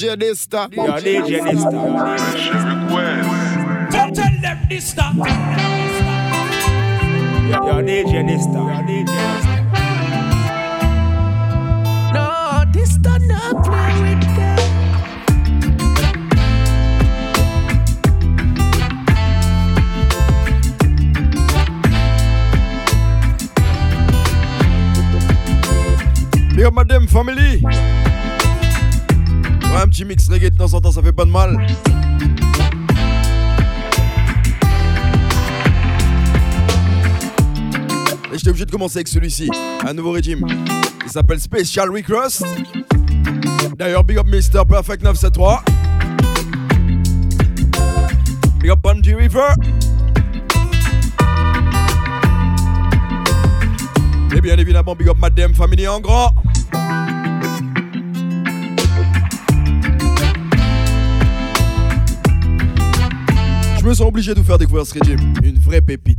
DJ Dysta. Yo, DJ Dysta. Don't tell them nista. Yo, DJ Dysta. Yo, DJ Dysta. No, Dysta not play with them. Big my damn family. Un petit mix reggae de temps en temps, ça fait pas de mal. Et j'étais obligé de commencer avec celui-ci, un nouveau régime. Il s'appelle Special Request. D'ailleurs, big up Mr. Perfect 973. Big up Bungie River. Et bien évidemment, big up Madame Family en grand. je me sens obligé de vous faire découvrir ce régime. Une vraie pépite.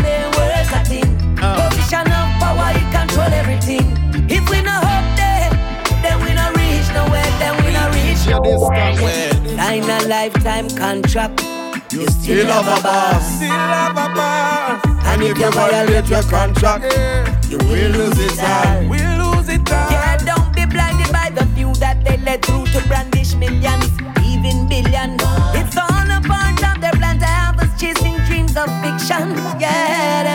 lifetime contract. You, still, have a boss. Still have a boss. And if, you violate your contract, you will lose it all. We'll lose it all. Yeah, don't be blinded by the few that they led through to brandish millions, even billions. It's all a part of their plan to have us chasing dreams of fiction. Yeah.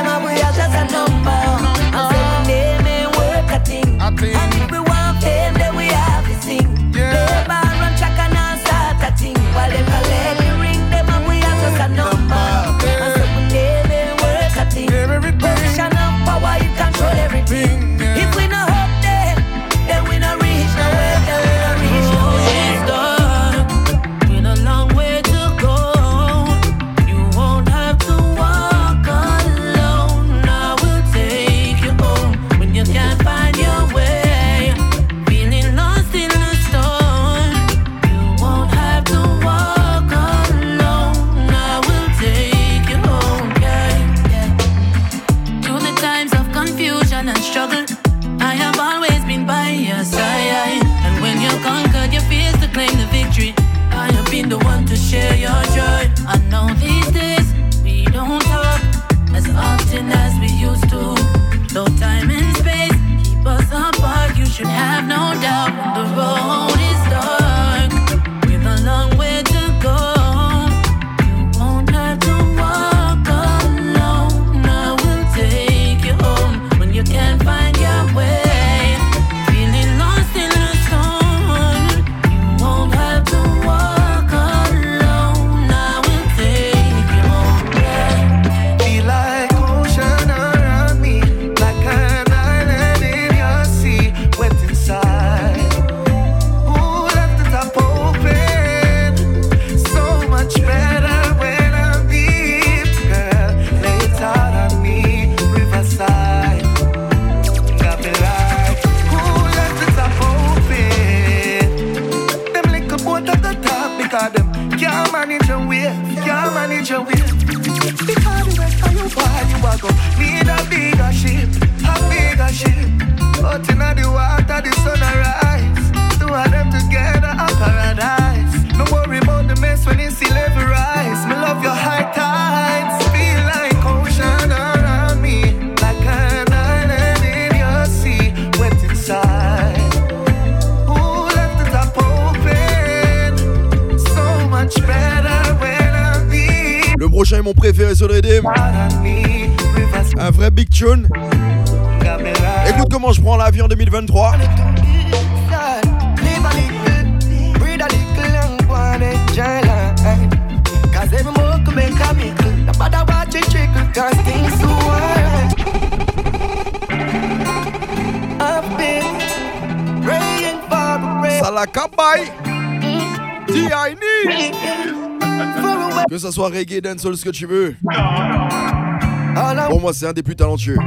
préféré sur. Un vrai big tune. Écoute comment je prends l'avion en 2023. Salakabai, D.I.N. Que ça soit reggae, dancehall, ce que tu veux. Ah, pour moi, c'est un des plus talentueux.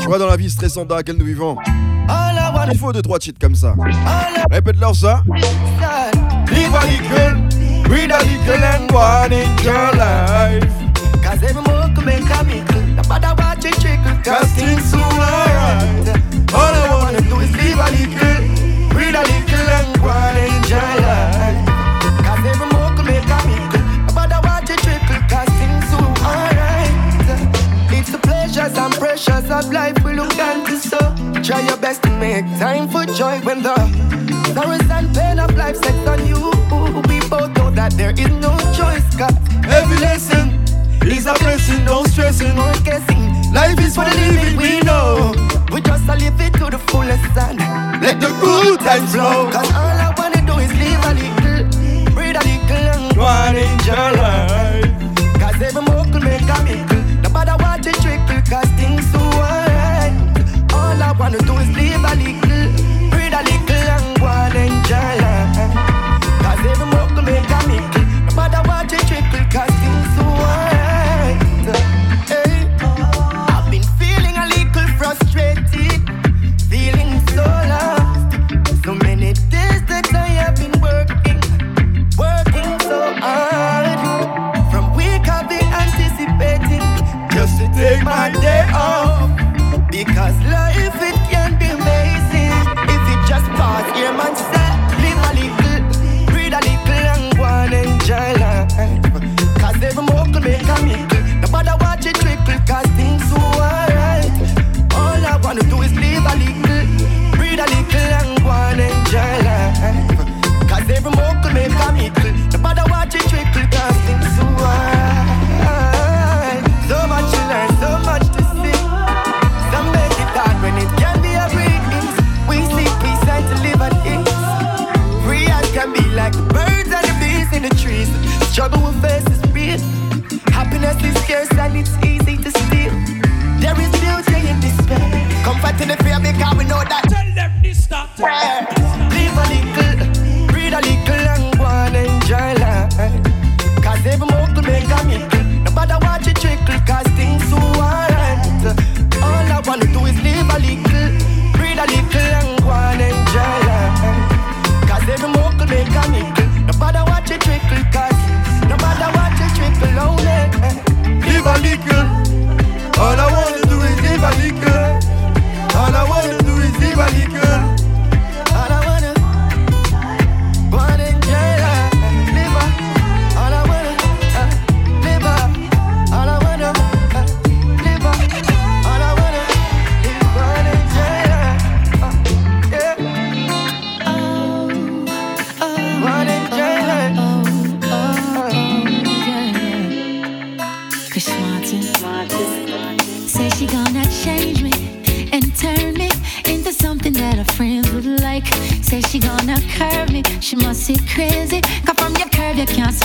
Tu vois, dans la vie stressante dans laquelle nous vivons, il faut deux, trois titres comme ça. Répète-leur ça. Life. Cause leave a. Read a one in your life. and pressures of life we look down to so. Try your best to make time for joy when the sorrows and pain of life sets on you. We both know that there is no choice Cause every lesson is a blessing, no stressing, no guessing. Life is for the living, we know. We just a live it to the fullest and Let the good times flow. Cause all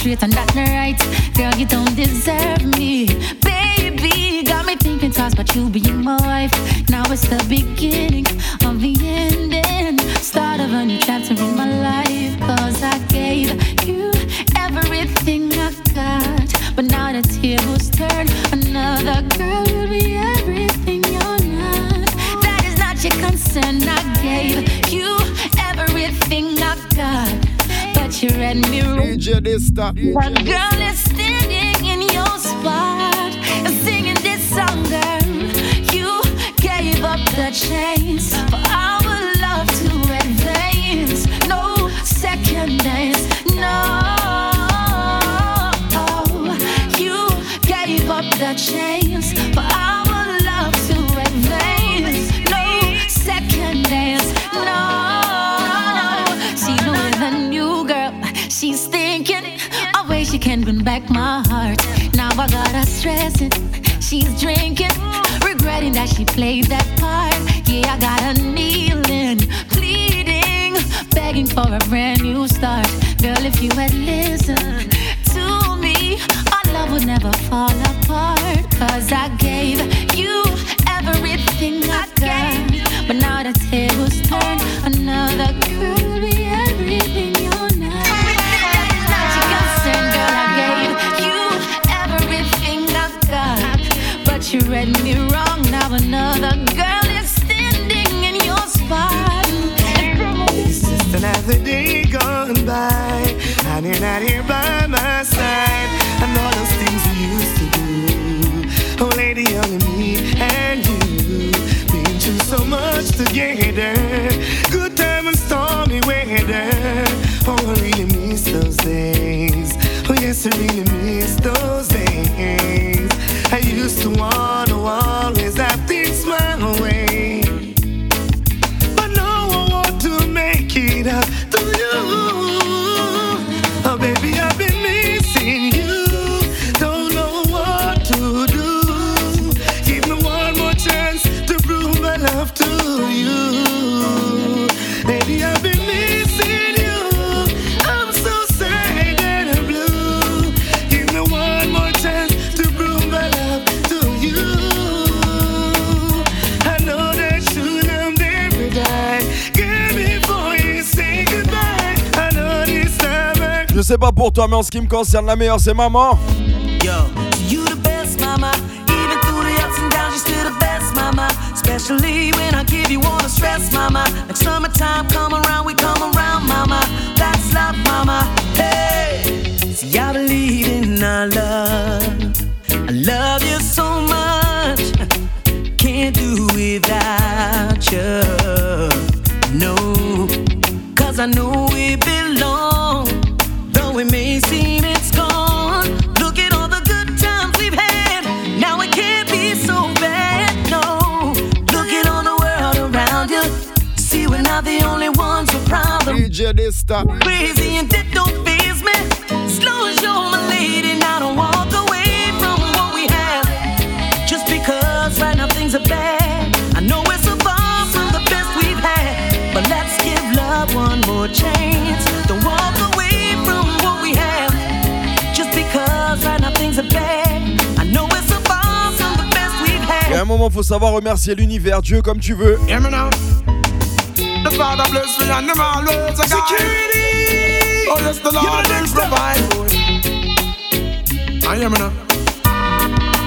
straight and that's not right. Girl, you don't deserve me. Baby, got me thinking twice about you being my wife. Now it's the big played that part. Yeah, I got kneeling, pleading, begging for a brand new start. Girl, if you had listened to me, our love would never fall apart. Cause I gave you everything I got. But now the tables turn, lady, only me and you. Been through so much together. Good time and stormy weather. Oh, I really miss those days. Oh, yes, I really miss those days. I used to want sais pas pour toi, mais en ce qui me concerne, la meilleure c'est maman. Yo, you the best, mama. Even through the ups and downs, you still the best, mama. When I give you all the stress, mama. Like summertime come around, we come around, mama. That's love, mama. Hey, see, believe in our love. I love you so much. Can't do without you. No, cause I know. Though it may seem it's gone. Look at all the good times we've had. Now it can't be so bad. No, look at all the world around you. See, we're not the only ones with problems. DJ. Crazy and that don't faze me. As long as you're my lady, now don't walk away from what we have. Just because right now things are bad. I know we're so far from the best we've had. But let's give love one more chance. Moment, faut savoir remercier l'univers, Dieu comme tu veux.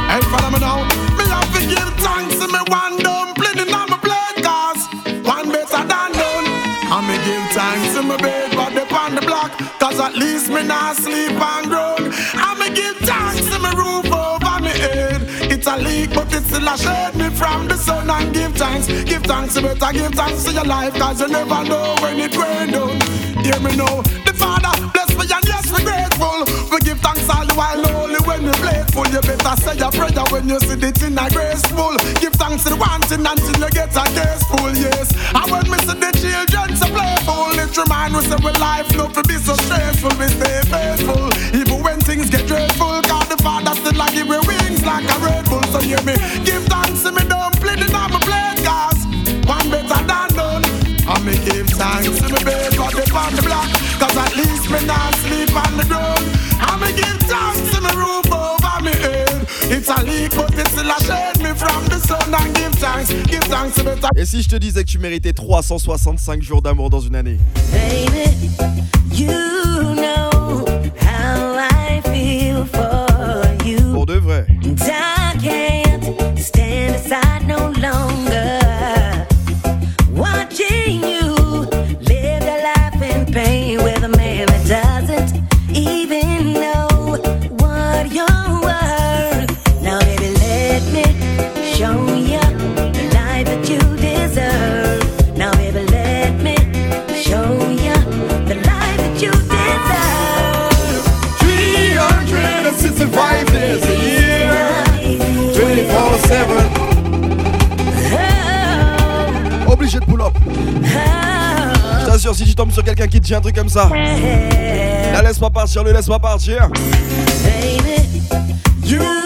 Hey, follow me now. Me have to give thanks to me one dumpling in my plate, cause one better than none. And me give thanks to me bed, but they on the block, cause at least me not sleep and groan. And me give It's a leak, but it still a shade me from the sun and give thanks. Give thanks, you better give thanks to your life, cause you never know when it rain down. Hear me now, the Father bless me and yes, we grateful. We give thanks all the while, only when we playful. You better say your prayer when you see the thing a graceful. Give thanks to the one thing until you get a case full, yes. And when me see the children so playful, it remind us that we life not to be so stressful. We stay faithful, even when things get dreadful. God the Father still a give like a Red Bull. So hear me, give thanks to me dumpling in my plate, cause one better than none. And me give thanks to me bed, but they on the block, cause at least me not sleep on the ground. And me give thanks to me roof over me head. It's a leak, but it still a shade me from the sun. And give thanks, give thanks to better. Et si je te disais que tu méritais 365 jours d'amour dans une année? Baby, you know how I feel for you. Pour Si tu tombes sur quelqu'un qui te dit un truc comme ça, la laisse pas partir, le laisse pas partir. Baby, you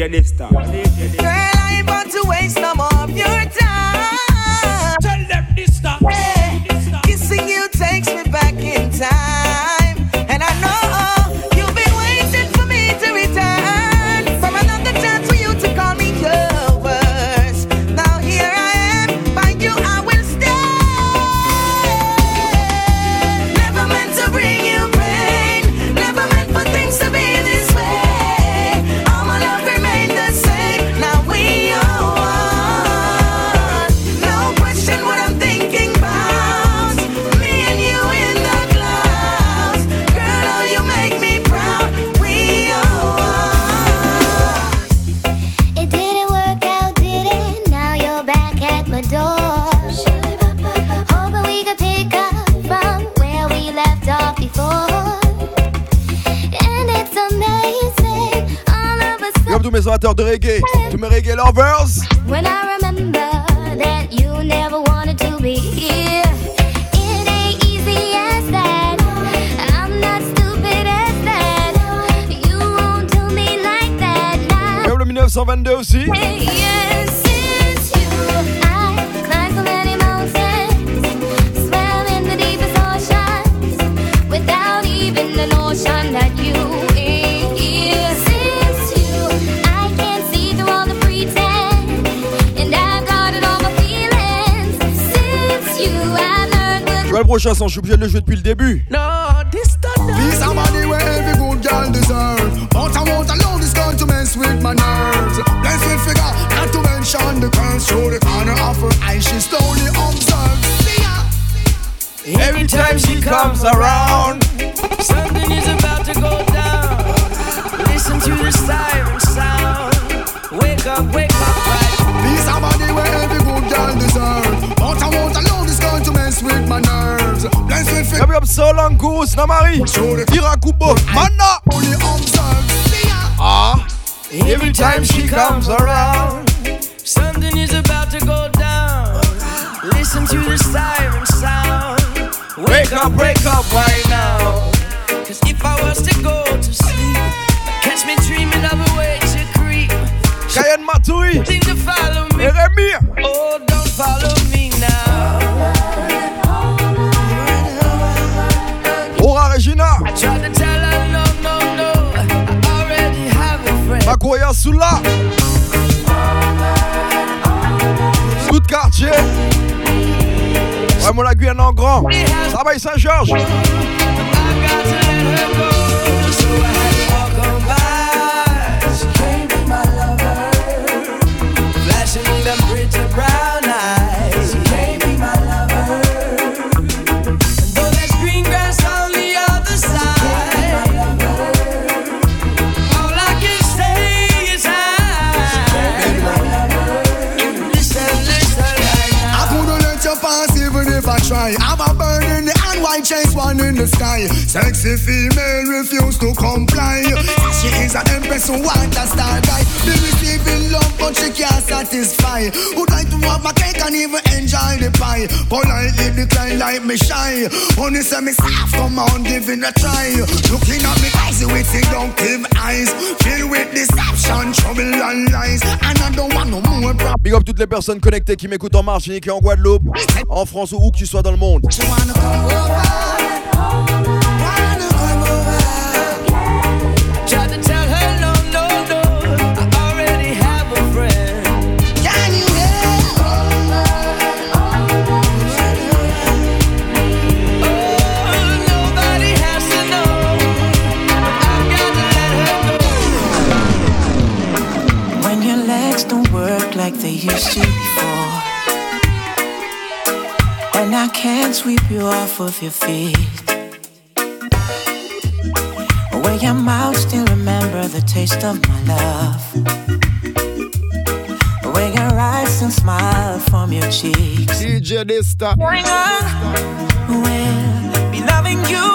DJ Dysta. de reggae, tous mes reggae lovers? When I remember that you never wanted to be here. Le 1922 aussi. Chanson, je suis obligé de le jouer depuis le début. No, this These are money where every good girl deserve. But I won't allow this girl to mess with my nerves. Let's me figure, not to mention the curls through the corner of her eye. She slowly observes. Every time she comes around, something is about to go down. Listen to the siren sound. Wake up, wake up, right? These are money where every good girl deserve. But I won't mess with my nerves. Let's me figure. Every up so long goose, na Marie. Irakubo, Mana. Only observe. Ah. Every time she comes around, something is about to go down. Listen to the siren sound. Wake up, wake up right now. Cause if I was to go to sleep, catch me dreaming of a way to creep. Kayen Matoui. Think to follow me. Eremi. Oh, don't follow me now. La Guyane en grand. Va, Saint-Georges. Chase one in the sky. Sexy female refuse to comply. She is an empress who want a star guy. Be receiving love, but she can't satisfy. Would like to have my cake and even enjoy the pie? Politely decline like me shy. Only say me soft, come on, giving a try. Looking at me eyes with seductive eyes. Filled with deception, trouble and lies. And I don't want no more problems. Big up toutes les personnes connectées qui m'écoutent en Martinique et en Guadeloupe, en France ou où que tu sois dans le monde. Tried to tell her no, no, no. I already have a friend. Can you Oh, nobody has to know. I've got to let her know. When your legs don't work like they used to before. When I can't sweep you off of your feet. Your mouth still remember the taste of my love. When your eyes still smile from your cheeks. DJ Dysta. When I will be loving you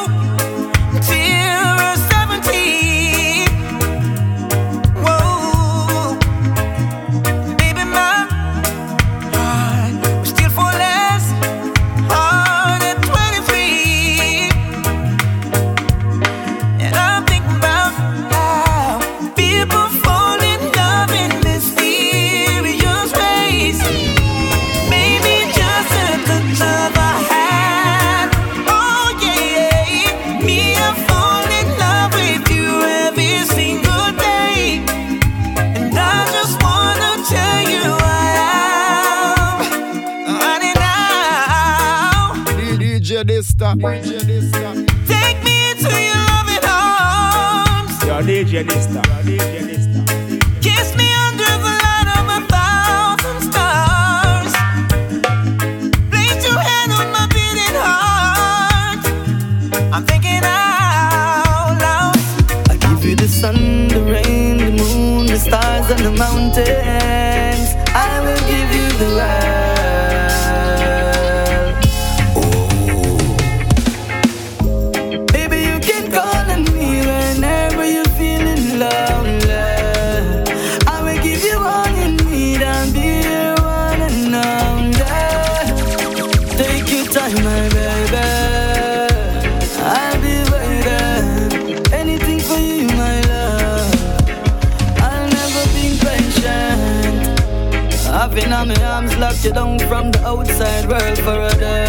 you down from the outside world for a day.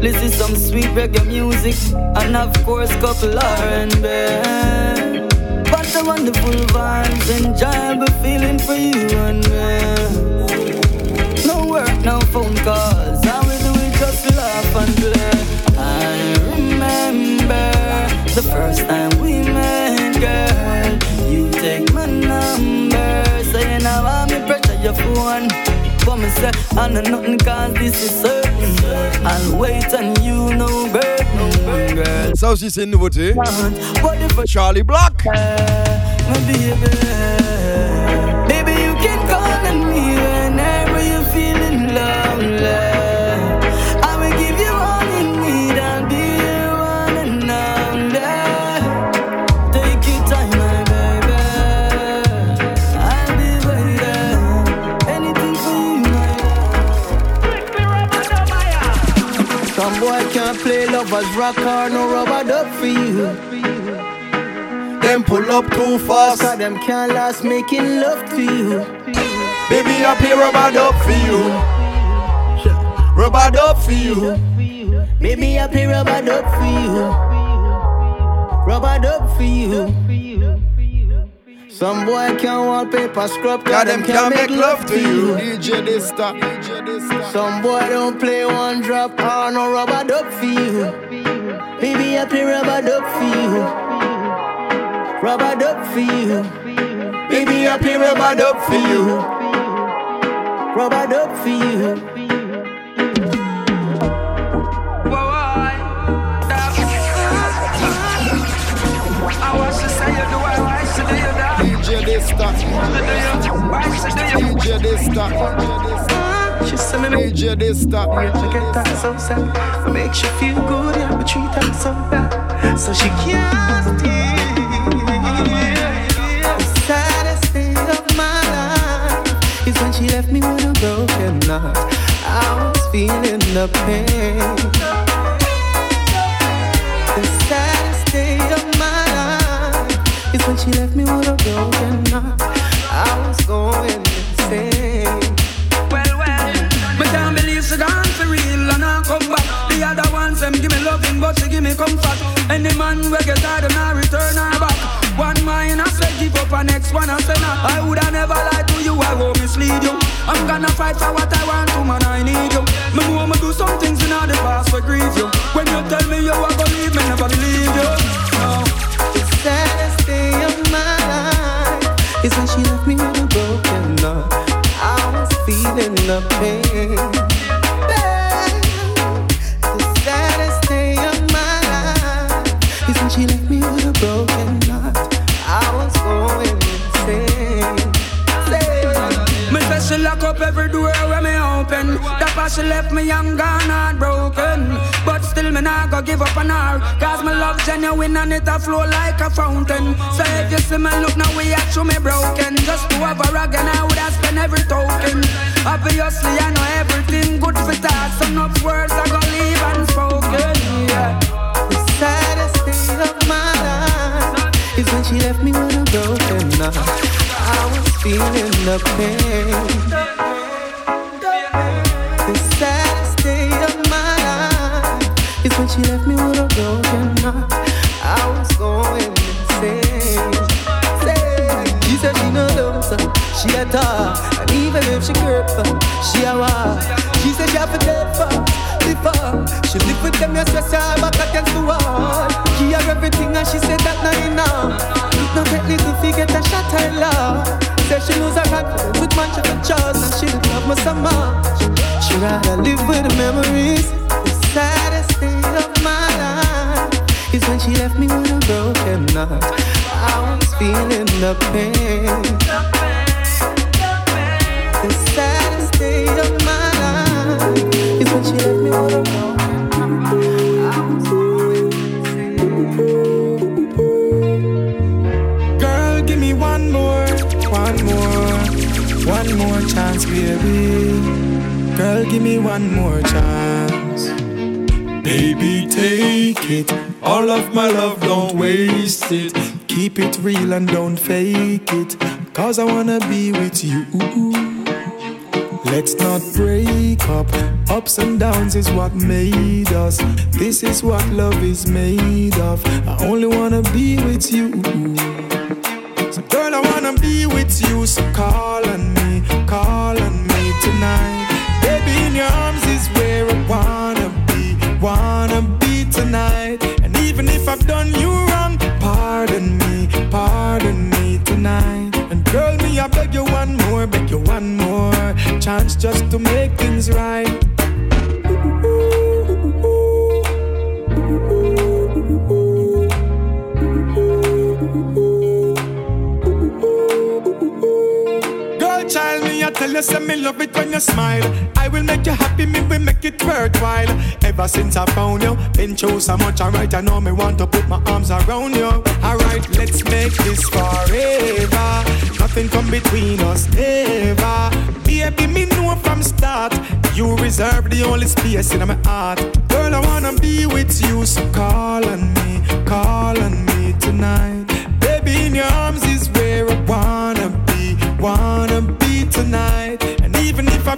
Listen some sweet reggae music, and of course, couple R&B. But the wonderful vibes, enjoyable feeling for you and me. No work, no phone calls. I will do it just laugh and play. I remember the first time we met, girl. You take my number, saying I want me pressure your phone. But me say I know nothing cause this is certain. I'll wait and you know burden, girl. Ça aussi, c'est une nouveauté. What if I Charlie Block. my lovers rock or no rubber duck for you. Them pull up too fast. Cause them can't last making love to you. Baby, I play rubber dub for you. Rubber dub for you. Baby, I play rubber duck for you. Rubber duck for you. Some boy can't wallpaper scrub, God, them can't make love to you. DJ Dysta. DJ Dysta. Some boy don't play one drop or no rubber duck for you. Baby, I play rubber duck for you. Rubber duck for you. Baby, I play rubber dub for you. Rubber duck for you. DJ Dysta. DJ Dysta. DJ Dysta. Me make DJ Dysta. you get that so sad. Makes you feel good, yeah, but treat her so bad. So she can't stay. The saddest day of my life is when she left me with a broken heart. I was feeling the pain. The saddest day of my life is when she left me with a broken heart. I was going insane. She gone for real and I come back. The other ones them give me loving, but she give me comfort. Any man we get tired and I return her back. One mind I say give up, and next one I say nah. I woulda never lied to you, I won't mislead you. I'm gonna fight for what I want to, man. I need you. Me know me do some things in the past to grieve you. When you tell me you are gonna leave me, never believe you. No. The saddest day of my life is when she left me with a broken heart. I was feeling the pain. She left me young gone heartbroken. But still me not go give up on her. Cause my love genuine and it a flow like a fountain. So if you see me look now we actually me broken. Just to have her again I would have spent every token. Obviously I know everything good for. Some enough words I go leave unspoken. Yeah. The saddest day of my life is when she left me with a broken heart. I was feeling the pain. She left me with a broken heart. I was going insane. She said she no her, she a talk, and even if she grip she a walk. She said she have to dead for, live. She live with them, yes, yes, back against the wall. She have everything, and she said that not enough. No take little figure to shut her love. Said she lose her confidence with man she can trust, and she didn't love me so much. She rather live with the memories. Is when she left me with a broken heart. I was feeling the pain. The saddest day of my life is when she left me with a broken heart. I was going Girl, give me one more, one more, one more chance, baby. Girl, give me one more chance. Baby, take it. All of my love, don't waste it. Keep it real and don't fake it. Cause I wanna be with you. Let's not break up. Ups and downs is what made us. This is what love is made of. I only wanna be with you. So girl, I wanna be with you. So call on just to make things right. Say me love it when you smile. I will make you happy, me will make it worthwhile. Ever since I found you, been through so much. Alright, I know me want to put my arms around you. Alright, let's make this forever. Nothing come between us, ever. Baby, me know from start. You reserve the only space in my heart. Girl, I wanna be with you, so call on me, call on me tonight. Baby, in your arms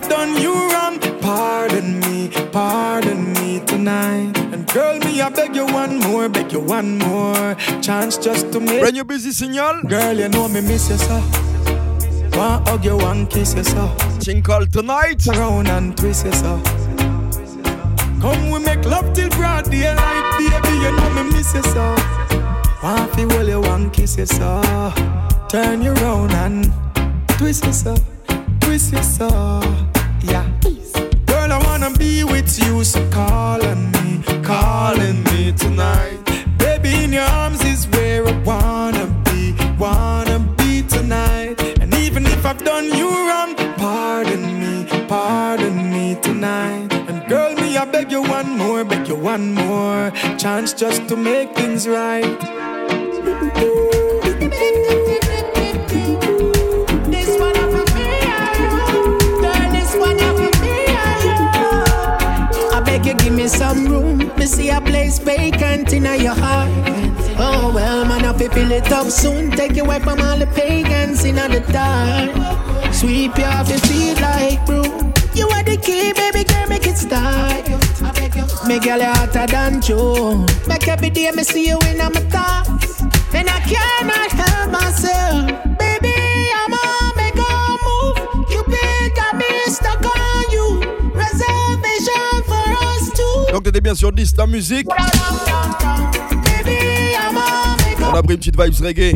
done you wrong, pardon me, pardon me tonight. And girl, me, I beg you one more, beg you one more chance just to make. When you busy signal. Girl, you know me miss you so. Want hug you, want kiss you so. Thing called tonight. Round and twist you so. Come we make love till broad daylight, baby. You know me miss you so. Want fi hold you, want kiss you so. Turn you round and twist you so, twist you so. Girl, I wanna be with you, so calling me, calling me tonight. Baby, in your arms is where I wanna be, wanna be tonight. And even if I've done you wrong, pardon me, pardon me tonight. And girl, me, I beg you one more, beg you one more chance just to make things right. Ooh. Place vacant in your heart. Oh well, man, I fi fill it up soon. Take you away from all the pagans in the dark. Sweep you off your feet like broom. You are the key, baby girl, make it start. Me girl, you hotter than Joe. Make every day me see you in my thoughts, and I cannot help myself. T'étais bien sur 10, la musique. Baby, I'm on a pris une petite vibes reggae.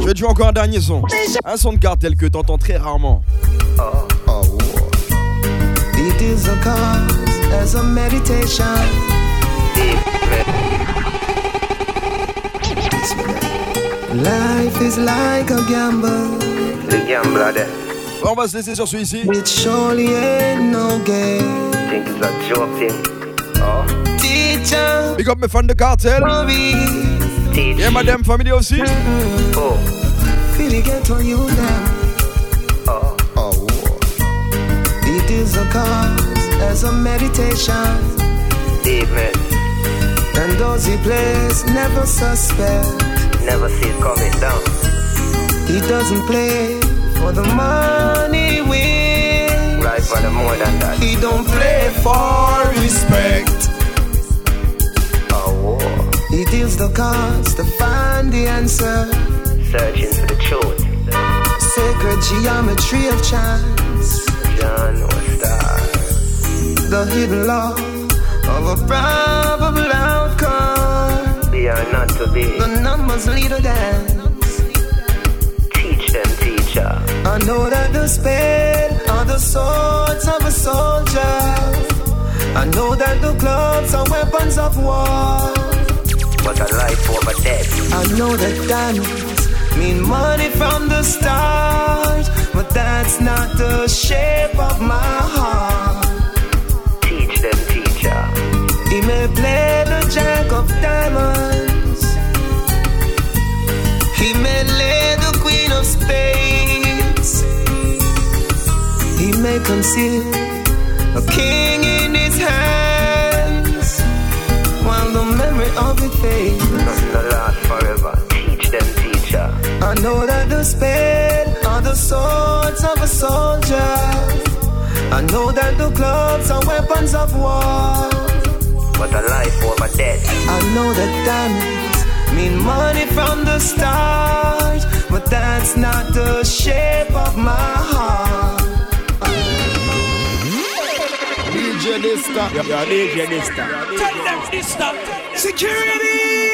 Je vais te jouer encore un dernier son. Un son de cartel que t'entends très rarement. It is a cause as a meditation. Life is like a gamble. The gambler. On va se laisser sur celui-ci. It surely ain't no game. Think it's a joke thing. Oh. Teacher, Big up mes fans the cartel. worry. Teach. Et madame family aussi. Oh. Feel it get on you down. Oh. Oh, it is a cause as a meditation. Deep man. And those he plays never suspect. Never see it coming down. He doesn't play for the money win. Right for the more than that. He don't play for respect. Oh. War. He deals the cards to find the answer. Searching for the truth. Sacred geometry of chance. John or star. The hidden law of a probable outcome. Be or not to be. The numbers lead a dance. I know that the spade are the swords of a soldier. I know that the clubs are weapons of war. But a life over death. I know that diamonds mean money from the start, but that's not the shape of my heart. Teach them, teacher. He may play the jack of diamonds. He may lay the queen of spades. He may conceal a king in his hands while the memory of it fades. Nothing to last forever. Teach them, teacher. I know that the spade are the swords of a soldier. I know that the clubs are weapons of war. But a life over death. I know that diamonds mean money from the start, but that's not the shape of my heart. DJ. You're DJ. Tell them. Security!